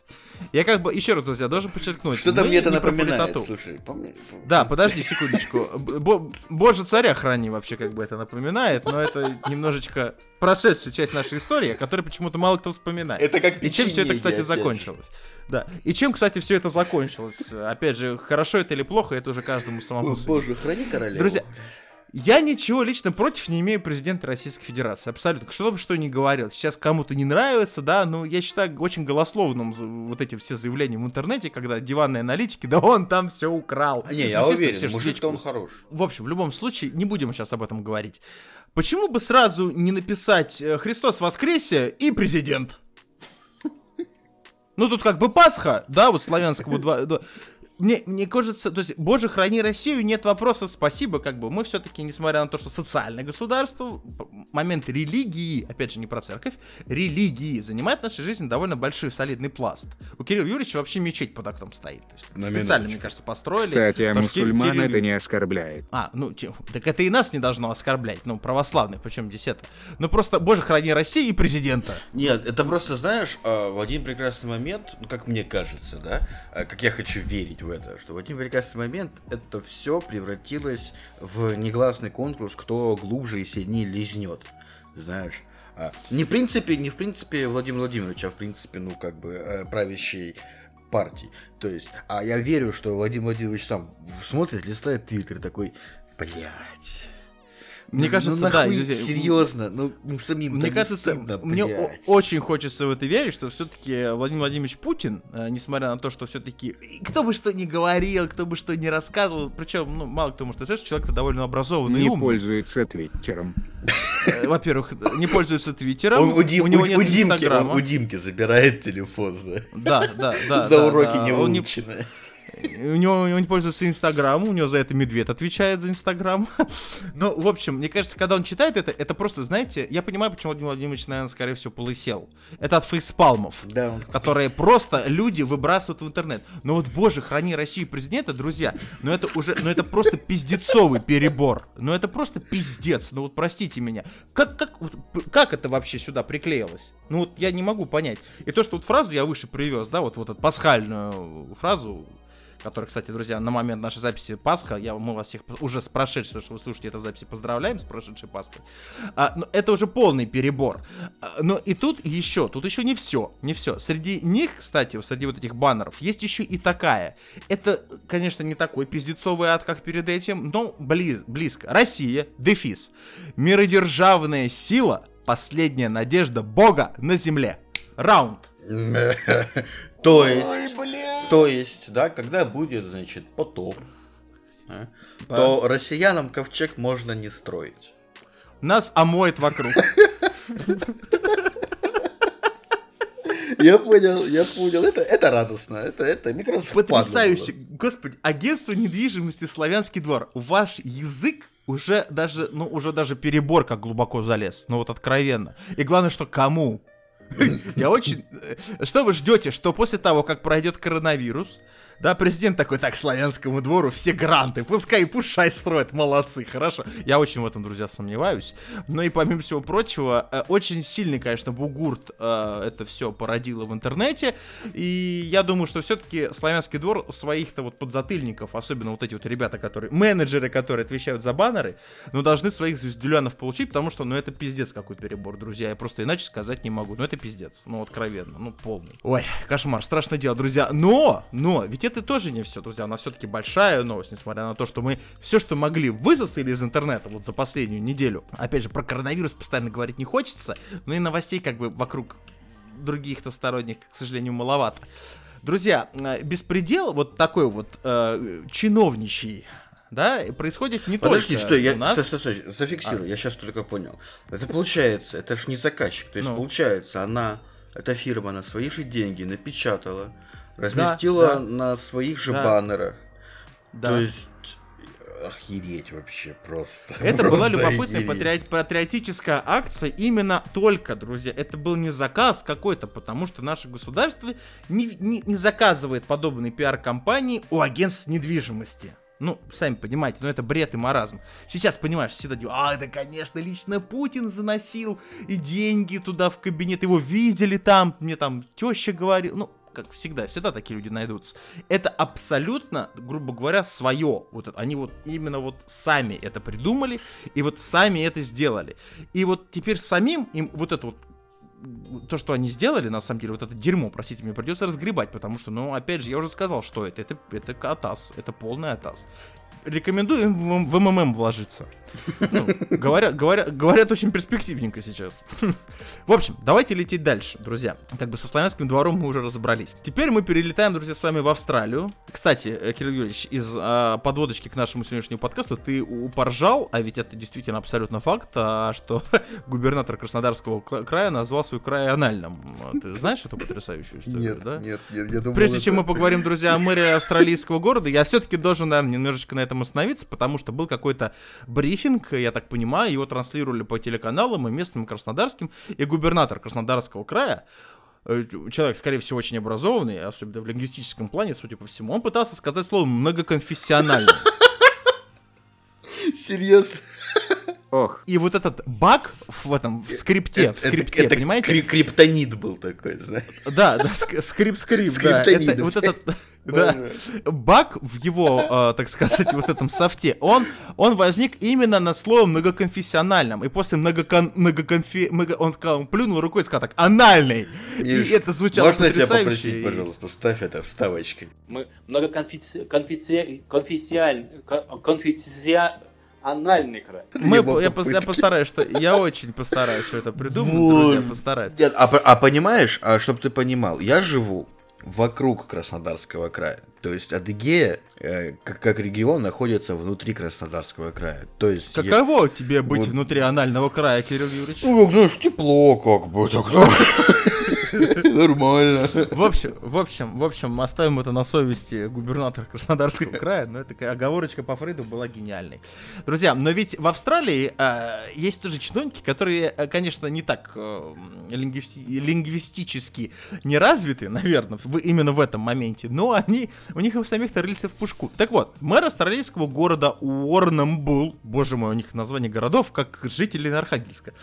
Я как бы, еще раз, друзья, должен подчеркнуть. Что-то мне это напоминает, слушай. помни- Да, подожди секундочку. Бо- Боже царя храни вообще как бы это напоминает, но это немножечко прошедшая часть нашей истории, о которой почему-то мало кто вспоминает. Это как И чем все это, кстати, опять закончилось? Да. И чем, кстати, все это закончилось? Опять же, хорошо это или плохо, это уже каждому самому О. Боже, храни королеву. Друзья, я ничего лично против не имею президента Российской Федерации. Абсолютно. Что бы что ни говорил. Сейчас кому-то не нравится, да, но я считаю очень голословным вот эти все заявления в интернете, когда диванные аналитики, да он там все украл. А, Не, Ну, я уверен, мужик-то он хорош. в общем, в любом случае, не будем сейчас об этом говорить. Почему бы сразу не написать э, «Христос воскресе» и «Президент»? Ну, тут как бы Пасха, да, вот славянскому два... два- Мне, мне кажется, то есть, боже, храни Россию, нет вопроса, спасибо, как бы, мы все-таки, несмотря на то, что социальное государство, момент религии, опять же, не про церковь, религии занимает в нашей жизни довольно большой солидный пласт. У Кирилла Юрьевича вообще мечеть под окном стоит. То есть, На специально, минуточку. мне кажется, построили. Кстати, а мусульман Кирилл это не оскорбляет. а, ну, так это и нас не должно оскорблять, ну, православных, причем здесь это. Ну, просто, боже, храни Россию и президента. Нет, это просто, знаешь, а, в один прекрасный момент, ну, как мне кажется, да, а, как я хочу верить в это, что в один прекрасный момент это все превратилось в негласный конкурс, кто глубже и сильнее лизнет, знаешь. А, Не в принципе, не в принципе Владимир Владимирович, а в принципе, ну, как бы, э, правящей партии. То есть, а я верю, что Владимир Владимирович сам смотрит, листает твиттер такой, блядь. Мне ну, кажется, ну, да, друзья, серьезно, ну, ну, самим Мне кажется, мне о- очень хочется в это верить, что все-таки Владимир Владимирович Путин, э, несмотря на то, что все-таки кто бы что ни говорил, кто бы что ни рассказывал, причем, ну, мало кто может сказать, что человек довольно образованный и Не умный. пользуется твиттером. Э, Во-первых, не пользуется Твиттером, Он у, Дим- у него у- нет у Димки, он у Димки забирает телефон за, Да, да, да. за да, уроки да. не Он не- выученные. У него, у него не пользуется Инстаграм, у него за это Медведь отвечает за Инстаграм. Ну, в общем, мне кажется, когда он читает это, это просто, знаете, я понимаю, почему Владимир Владимирович, наверное, скорее всего, полысел. Это от фейспалмов. Да, Которые просто люди выбрасывают в интернет. Но вот, боже, храни Россию президента, друзья, ну это уже, ну это просто пиздецовый перебор. Ну это просто пиздец, ну вот простите меня. Как, как, как это вообще сюда приклеилось? Ну вот я не могу понять. И то, что вот фразу я выше привез, да, вот, вот эту пасхальную фразу, которая, кстати, друзья, на момент нашей записи Пасха, я, мы вас всех уже с прошедшей, что вы слушаете это в записи, поздравляем с прошедшей Пасхой. А, но это уже полный перебор. А, но и тут еще, тут еще не все, не все. Среди них, кстати, среди вот этих баннеров, есть еще и такая. Это, конечно, не такой пиздецовый ад, как перед этим, но близ, близко. Россия, дефис. Миродержавная сила, последняя надежда Бога на земле. Раунд. То есть, то есть, да, когда будет, значит, потоп, а, то россиянам ковчег можно не строить. Нас омоет вокруг. Я понял, я понял. Это, это радостно. Это, это впадло Потрясающе. было. Господи, агентство недвижимости Славянский двор. Ваш язык уже даже, ну, уже даже перебор как глубоко залез. Ну вот откровенно. И главное, что кому? Я очень... э, Что вы ждете, что после того, как пройдет коронавирус, да, президент такой, так, славянскому двору все гранты, пускай пушай строят, молодцы, хорошо. Я очень в этом, друзья, сомневаюсь. Но и помимо всего прочего, э, очень сильный, конечно, бугурт э, это все породило в интернете. И я думаю, что все-таки славянский двор своих-то вот подзатыльников, особенно вот эти вот ребята, которые, менеджеры, которые отвечают за баннеры, ну, должны своих звездюлянов получить, потому что, ну, это пиздец какой перебор, друзья. Я просто иначе сказать не могу. Ну, это пиздец. Ну, откровенно, ну, полный. Ой, кошмар, страшное дело, друзья. Но, но, ведь это тоже не все, друзья. Она все-таки большая новость, несмотря на то, что мы все, что могли, высосали из интернета вот за последнюю неделю. Опять же, про коронавирус постоянно говорить не хочется, но и новостей как бы вокруг других-то сторонних, к сожалению, маловато. Друзья, э, беспредел вот такой вот э, чиновничий, да, происходит не Подожди, только стой, я у нас. стой, стой, стой, зафиксирую, я сейчас только понял. Это получается, это ж не заказчик. То есть Ну. получается, она, эта фирма на свои же деньги напечатала, разместила да. на своих же Да. баннерах. Да. То есть охереть вообще просто. Это была Просто любопытная охереть. патриот- патриотическая акция именно только, друзья. Это был не заказ какой-то, потому что наше государство не, не- не заказывает подобные пиар-компании у агентств недвижимости. Ну, сами понимаете, но это бред и маразм. Сейчас, понимаешь, все такие, а, это, конечно, лично Путин заносил и деньги туда в кабинет, его видели там, мне там теща говорила, ну, как всегда, всегда такие люди найдутся. Это абсолютно, грубо говоря, свое. Вот они вот именно вот сами это придумали и вот сами это сделали. И вот теперь самим им вот это вот то, что они сделали, на самом деле, вот это дерьмо, простите, мне придется разгребать, потому что, ну, опять же, я уже сказал, что это. Это, это атас, это полный атас. Рекомендую им в, МММ вложиться. Ну, говорят, говорят, говорят, очень перспективненько сейчас. В общем, давайте лететь дальше, друзья. Как бы со славянским двором мы уже разобрались. Теперь мы перелетаем, друзья, с вами в Австралию. Кстати, э, Кирилл Юрьевич, из а, подводочки к нашему сегодняшнему подкасту ты упоржал, а ведь это действительно абсолютно факт, а, что губернатор Краснодарского края назвал свой край анальным. Ты знаешь эту потрясающую историю, Нет, да? нет, нет, я думал, Прежде это- чем мы поговорим, друзья, о мэрии австралийского города, я все-таки должен, наверное, немножечко на этом остановиться, потому что был какой-то брифинг, я так понимаю, его транслировали по телеканалам и местным краснодарским, и губернатор Краснодарского края, э, человек, скорее всего, очень образованный, особенно в лингвистическом плане, судя по всему, он пытался сказать слово многоконфессиональный. Серьезно? Ох, И вот этот баг в этом, в скрипте, в скрипте, это понимаете? кри- криптонит был такой, знаешь. Да, да, ск- скрип-скрип, да. Это, вот этот, да, баг в его, э, так сказать, вот этом софте, он, он возник именно на слове многоконфессиональном. И после многокон, многоконфи, много- он сказал, он плюнул рукой и сказал так, анальный. И Миш, это звучало Можно я тебя потрясающе. попросить, и- пожалуйста, ставь это вставочкой. Мы многоконфессиональный конфессиональный край. Мы, я, я постараюсь, что я очень постараюсь все это придумать, Вот. друзья, постараюсь. Нет, а, по- а понимаешь, а чтобы ты понимал, я живу вокруг Краснодарского края. То есть Адыгея, э, как, как регион, находится внутри Краснодарского края. То есть... я- Каково тебе быть Вот. внутри анального края, Кирилл Юрьевич? Ну, как знаешь, тепло как бы. Так, ну, Нормально. В общем, в общем, в общем, оставим это на совести губернатора Краснодарского края, но эта оговорочка по Фрейду была гениальной. Друзья, но ведь в Австралии э, есть тоже чиновники, которые, э, конечно, не так э, лингвисти- лингвистически не развиты, наверное, в- именно в этом моменте, но они, у них и самих-то рыльца в пушку. Так вот, мэр австралийского города Уорнамбул, боже мой, у них название городов, как жители Архангельска,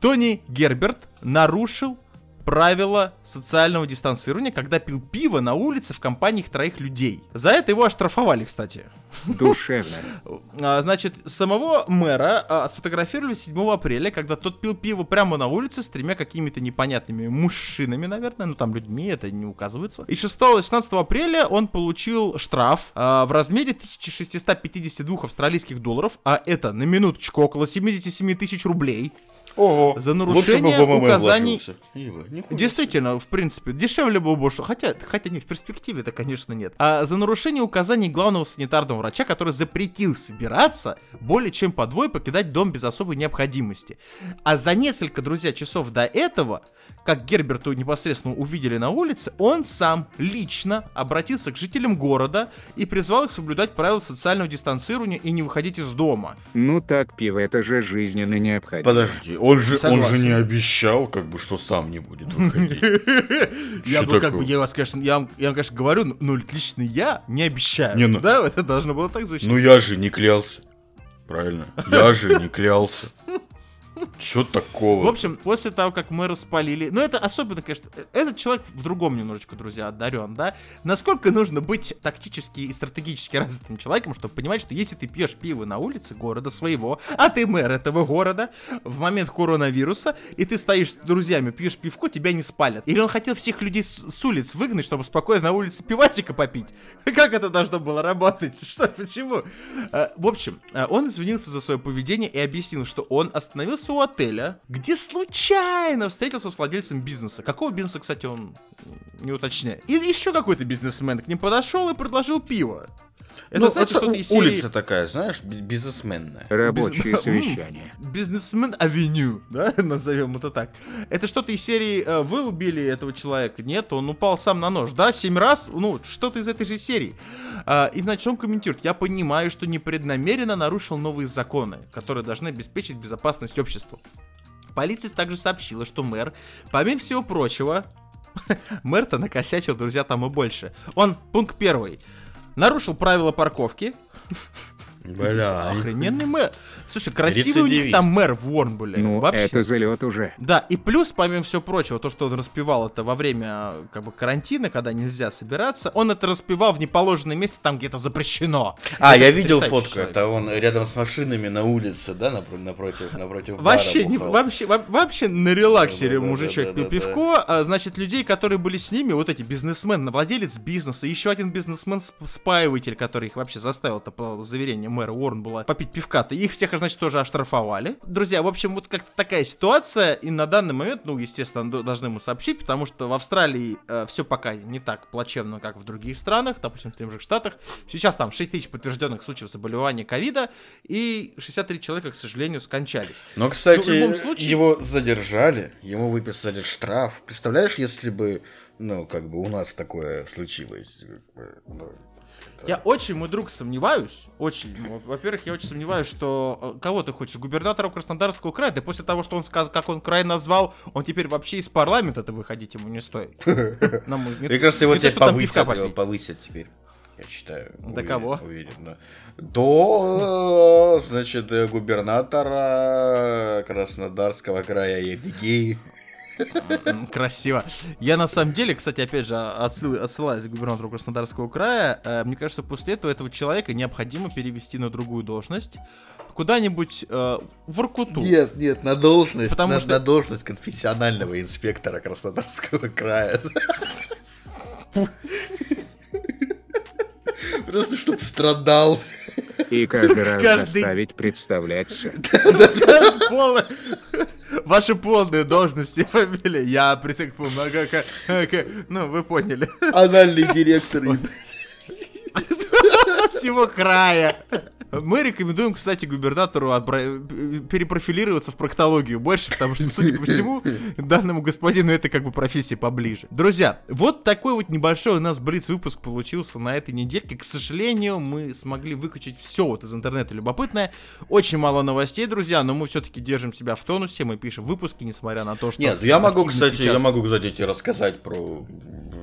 Тони Герберт нарушил правила социального дистанцирования, когда пил пиво на улице в компаниях троих людей. За это его оштрафовали, кстати. душевно. А, Значит, самого мэра а, сфотографировали 7 апреля, когда тот пил пиво прямо на улице с тремя какими-то непонятными мужчинами, наверное, ну там людьми, это не указывается. И 6-16 апреля он получил штраф а, в размере 1652 австралийских долларов, а это на минуточку около 77 тысяч рублей. Ого. За Лучше бы нарушение в указаний- Действительно, в принципе, дешевле было бы, что- хотя, хотя нет, в перспективе это, конечно, нет. А за нарушение указаний главного санитарного врача, который запретил собираться более чем по двое покидать дом без особой необходимости. А за несколько, друзья, часов до этого, как Герберту непосредственно увидели на улице, он сам лично обратился к жителям города и призвал их соблюдать правила социального дистанцирования и не выходить из дома. Ну так пиво это же жизненно необходимо. Подожди, он же, он же не обещал, как бы, что сам не будет выходить. Я бы как бы, я вас, конечно, я, вам- я вам, конечно, говорю, но, но лично я не обещаю. Не, ну- Да, это должно было так звучать. Ну я же не клялся. Правильно. Я же не клялся. Чё такого? В общем, после того, как мы распалили... Ну, это особенно, конечно... Этот человек в другом немножечко, друзья, одарен, да? Насколько нужно быть тактически и стратегически развитым человеком, чтобы понимать, что если ты пьешь пиво на улице города своего, а ты мэр этого города, в момент коронавируса, и ты стоишь с друзьями, пьешь пивко, тебя не спалят. Или он хотел всех людей с, с улиц выгнать, чтобы спокойно на улице пивасика попить? Как это должно было работать? Что, почему? Э, В общем, э, он извинился за свое поведение и объяснил, что он остановился у отеля, где случайно встретился с владельцем бизнеса. Какого бизнеса, кстати, он не уточняет. И еще какой-то бизнесмен к ним подошел и предложил пиво. Это, ну, знаете, это что-то у- из серии улица такая, знаешь, би- бизнесменная. Рабочее Без- совещание. Бизнесмен Авеню, да, назовем это так. Это что-то из серии э, «Вы убили этого человека». Нет, он упал сам на нож, да, семь раз, ну, что-то из этой же серии. А, и, значит, он комментирует, я понимаю, что непреднамеренно нарушил новые законы, которые должны обеспечить безопасность обществу. Полиция также сообщила, что мэр, помимо всего прочего, мэр-то накосячил, друзья, там и больше. Он, пункт первый, нарушил правила парковки, Бля. Охрененный мэр. Слушай, красивый у них там мэр в Уорнбуле. Ну, Вообще. это залет уже. Да, и плюс, помимо всего прочего, то, что он распевал это во время как бы карантина, когда нельзя собираться, он это распевал в неположенном месте, там где-то запрещено. А, Это я видел фотку, человек. это он рядом с машинами на улице, да, напро- напротив, напротив бара Вообще, не, бухал. вообще, во- вообще на релаксе Да-да-да-да-да-да. мужичок пил пивко. А, значит, людей, которые были с ними, вот эти бизнесмен, владелец бизнеса, еще один бизнесмен-спаиватель, который их вообще заставил-то, по заверению мэра Уорнбула, попить пивка-то, их всех, значит, тоже оштрафовали. Друзья, в общем, вот как-то такая ситуация, и на данный момент, ну, естественно, должны мы сообщить, потому что в Австралии все пока не так плачевно, как в других странах, допустим, в тех же Штатах. Сейчас там 6 тысяч подтвержденных случаев заболевания ковида, и 63 человека, к сожалению, скончались. Но, кстати, Ну, в любом случае- его задержали, ему выписали штраф. Представляешь, если бы, ну, как бы у нас такое случилось? Я очень, мой друг, сомневаюсь. Очень. Во-первых, я очень сомневаюсь, что... э, Кого ты хочешь? Губернатора Краснодарского края? Да после того, что он сказал, как он край назвал, он теперь вообще из парламента-то выходить ему не стоит. На мой взгляд. Мне кажется, его теперь повысят, повысят теперь. Я считаю. До уверен- кого? Уверен, да. До, значит, э, губернатора Краснодарского края Евгений. Красиво. Я на самом деле, кстати, опять же, отсыл- отсылаясь к губернатору Краснодарского края, э, мне кажется, после этого этого человека необходимо перевести на другую должность куда-нибудь э, в Иркуту. Нет, нет, на должность, Потому на, что- на должность конфессионального инспектора Краснодарского края. Просто чтоб страдал. И каждый раз заставить представляться. Ваши полные должности, фамилия. Я присяг много... Ну, вы поняли. Анальный директор. Всего края. Мы рекомендуем, кстати, губернатору отбра- перепрофилироваться в проктологию больше, потому что, судя по всему, данному господину это как бы профессия поближе. Друзья, вот такой вот небольшой у нас Блиц-выпуск получился на этой недельке. К сожалению, мы смогли выкачать все вот из интернета любопытное. Очень мало новостей, друзья, но мы все-таки держим себя в тонусе, мы пишем выпуски, несмотря на то, что... Нет, я могу, кстати, я сейчас- могу, кстати, рассказать про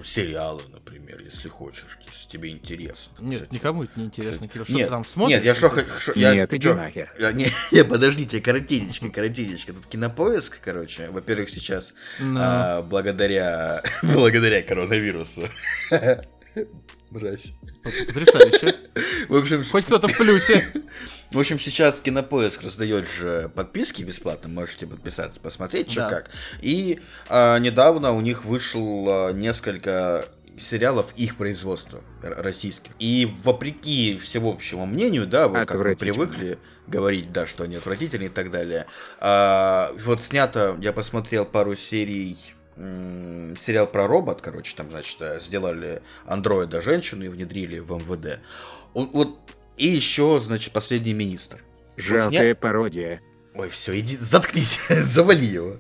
сериалы, например, если хочешь, если тебе интересно. Нет, кстати. никому это не интересно, Кирилл. Что Нет, ты там смотришь? нет, я что хочу... я- Нет, иди нахер. я- Не, не, подождите, коротенечко, коротенечко. Тут кинопоиск, короче, во-первых, сейчас Да. а, благодаря, благодаря коронавирусу. Мразь. Потрясающе. В общем, Хоть кто-то в плюсе. в общем, сейчас Кинопоиск раздает же подписки бесплатно, можете подписаться, посмотреть, что Да. как. И а, недавно у них вышло несколько сериалов их производства российских. И вопреки всеобщему мнению, да, вот как мы привыкли говорить, да, что они отвратительные и так далее. а, вот снято, я посмотрел пару серий сериал про робот, короче, там, значит, э, сделали андроида женщину и внедрили в МВД. Он, вот, и еще, значит, последний министр. Вот сня- пародия. Ой, все, иди, заткнись, завали его.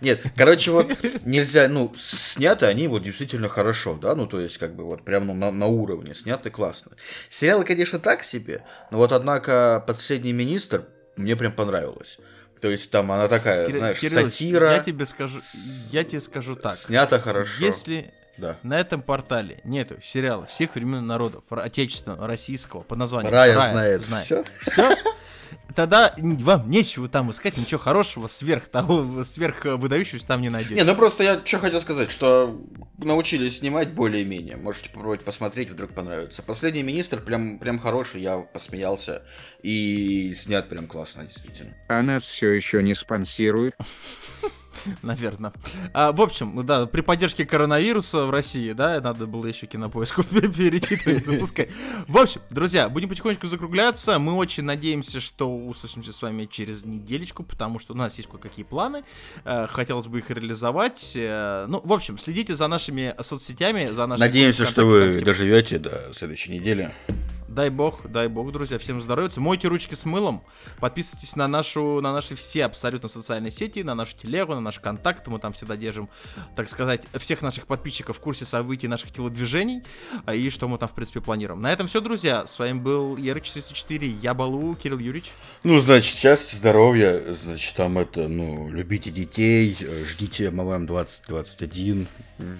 Нет, короче, вот нельзя, ну, сняты они вот действительно хорошо, да, ну, то есть, как бы, вот прям ну, на, на уровне, сняты классно. Сериалы, конечно, так себе, но вот, однако, «Последний министр» мне прям понравилось. То есть, там она такая, Кирилл- знаешь, Кириллович, сатира, Я тебе скажу, я тебе скажу так. снято хорошо. Если Да. на этом портале нету сериала всех времен народов, ро- отечественного, российского, под названием Рая знает знает всё. всё, тогда вам нечего там искать, ничего хорошего сверх того, сверх э, выдающегося там не найдете. Не, ну просто я что хотел сказать, что научились снимать более-менее. Можете попробовать посмотреть, вдруг понравится. Последний министр прям, прям хороший, я посмеялся. И снят прям классно, действительно. А нас все еще не спонсируют. Наверное. А, в общем, да, при поддержке коронавируса в России, да, надо было еще кинопоиску перейти, запускай. В общем, друзья, будем потихонечку закругляться. Мы очень надеемся, что услышимся с вами через неделечку, потому что у нас есть кое-какие планы. Э, Хотелось бы их реализовать. Э, Ну, в общем, следите за нашими соцсетями, за нашими... Надеемся, что вы доживете до следующей недели. Дай бог, дай бог, друзья, всем здоровья. Мойте ручки с мылом. Подписывайтесь на нашу, на наши все абсолютно социальные сети, на нашу телегу, на наш контакт. Мы там всегда держим, так сказать, всех наших подписчиков в курсе событий наших телодвижений а, и что мы там, в принципе, планируем. На этом все, друзья. С вами был Ярыч404, я Балу, Кирилл Юрьевич. Ну, значит, счастья, здоровья, значит, там это, ну, любите детей, ждите МММ 2021.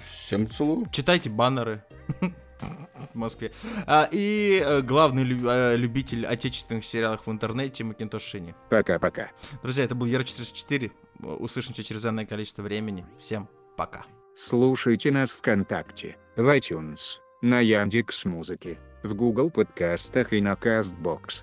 Всем целую. Читайте баннеры. В Москве. А, и э, главный лю- э, любитель отечественных сериалов в интернете Макинтош Шини. Пока-пока. Друзья, это был Яра44. Услышимся через энное количество времени. Всем пока. Слушайте нас ВКонтакте, в iTunes, на Яндекс Музыке, в Google подкастах и на Castbox.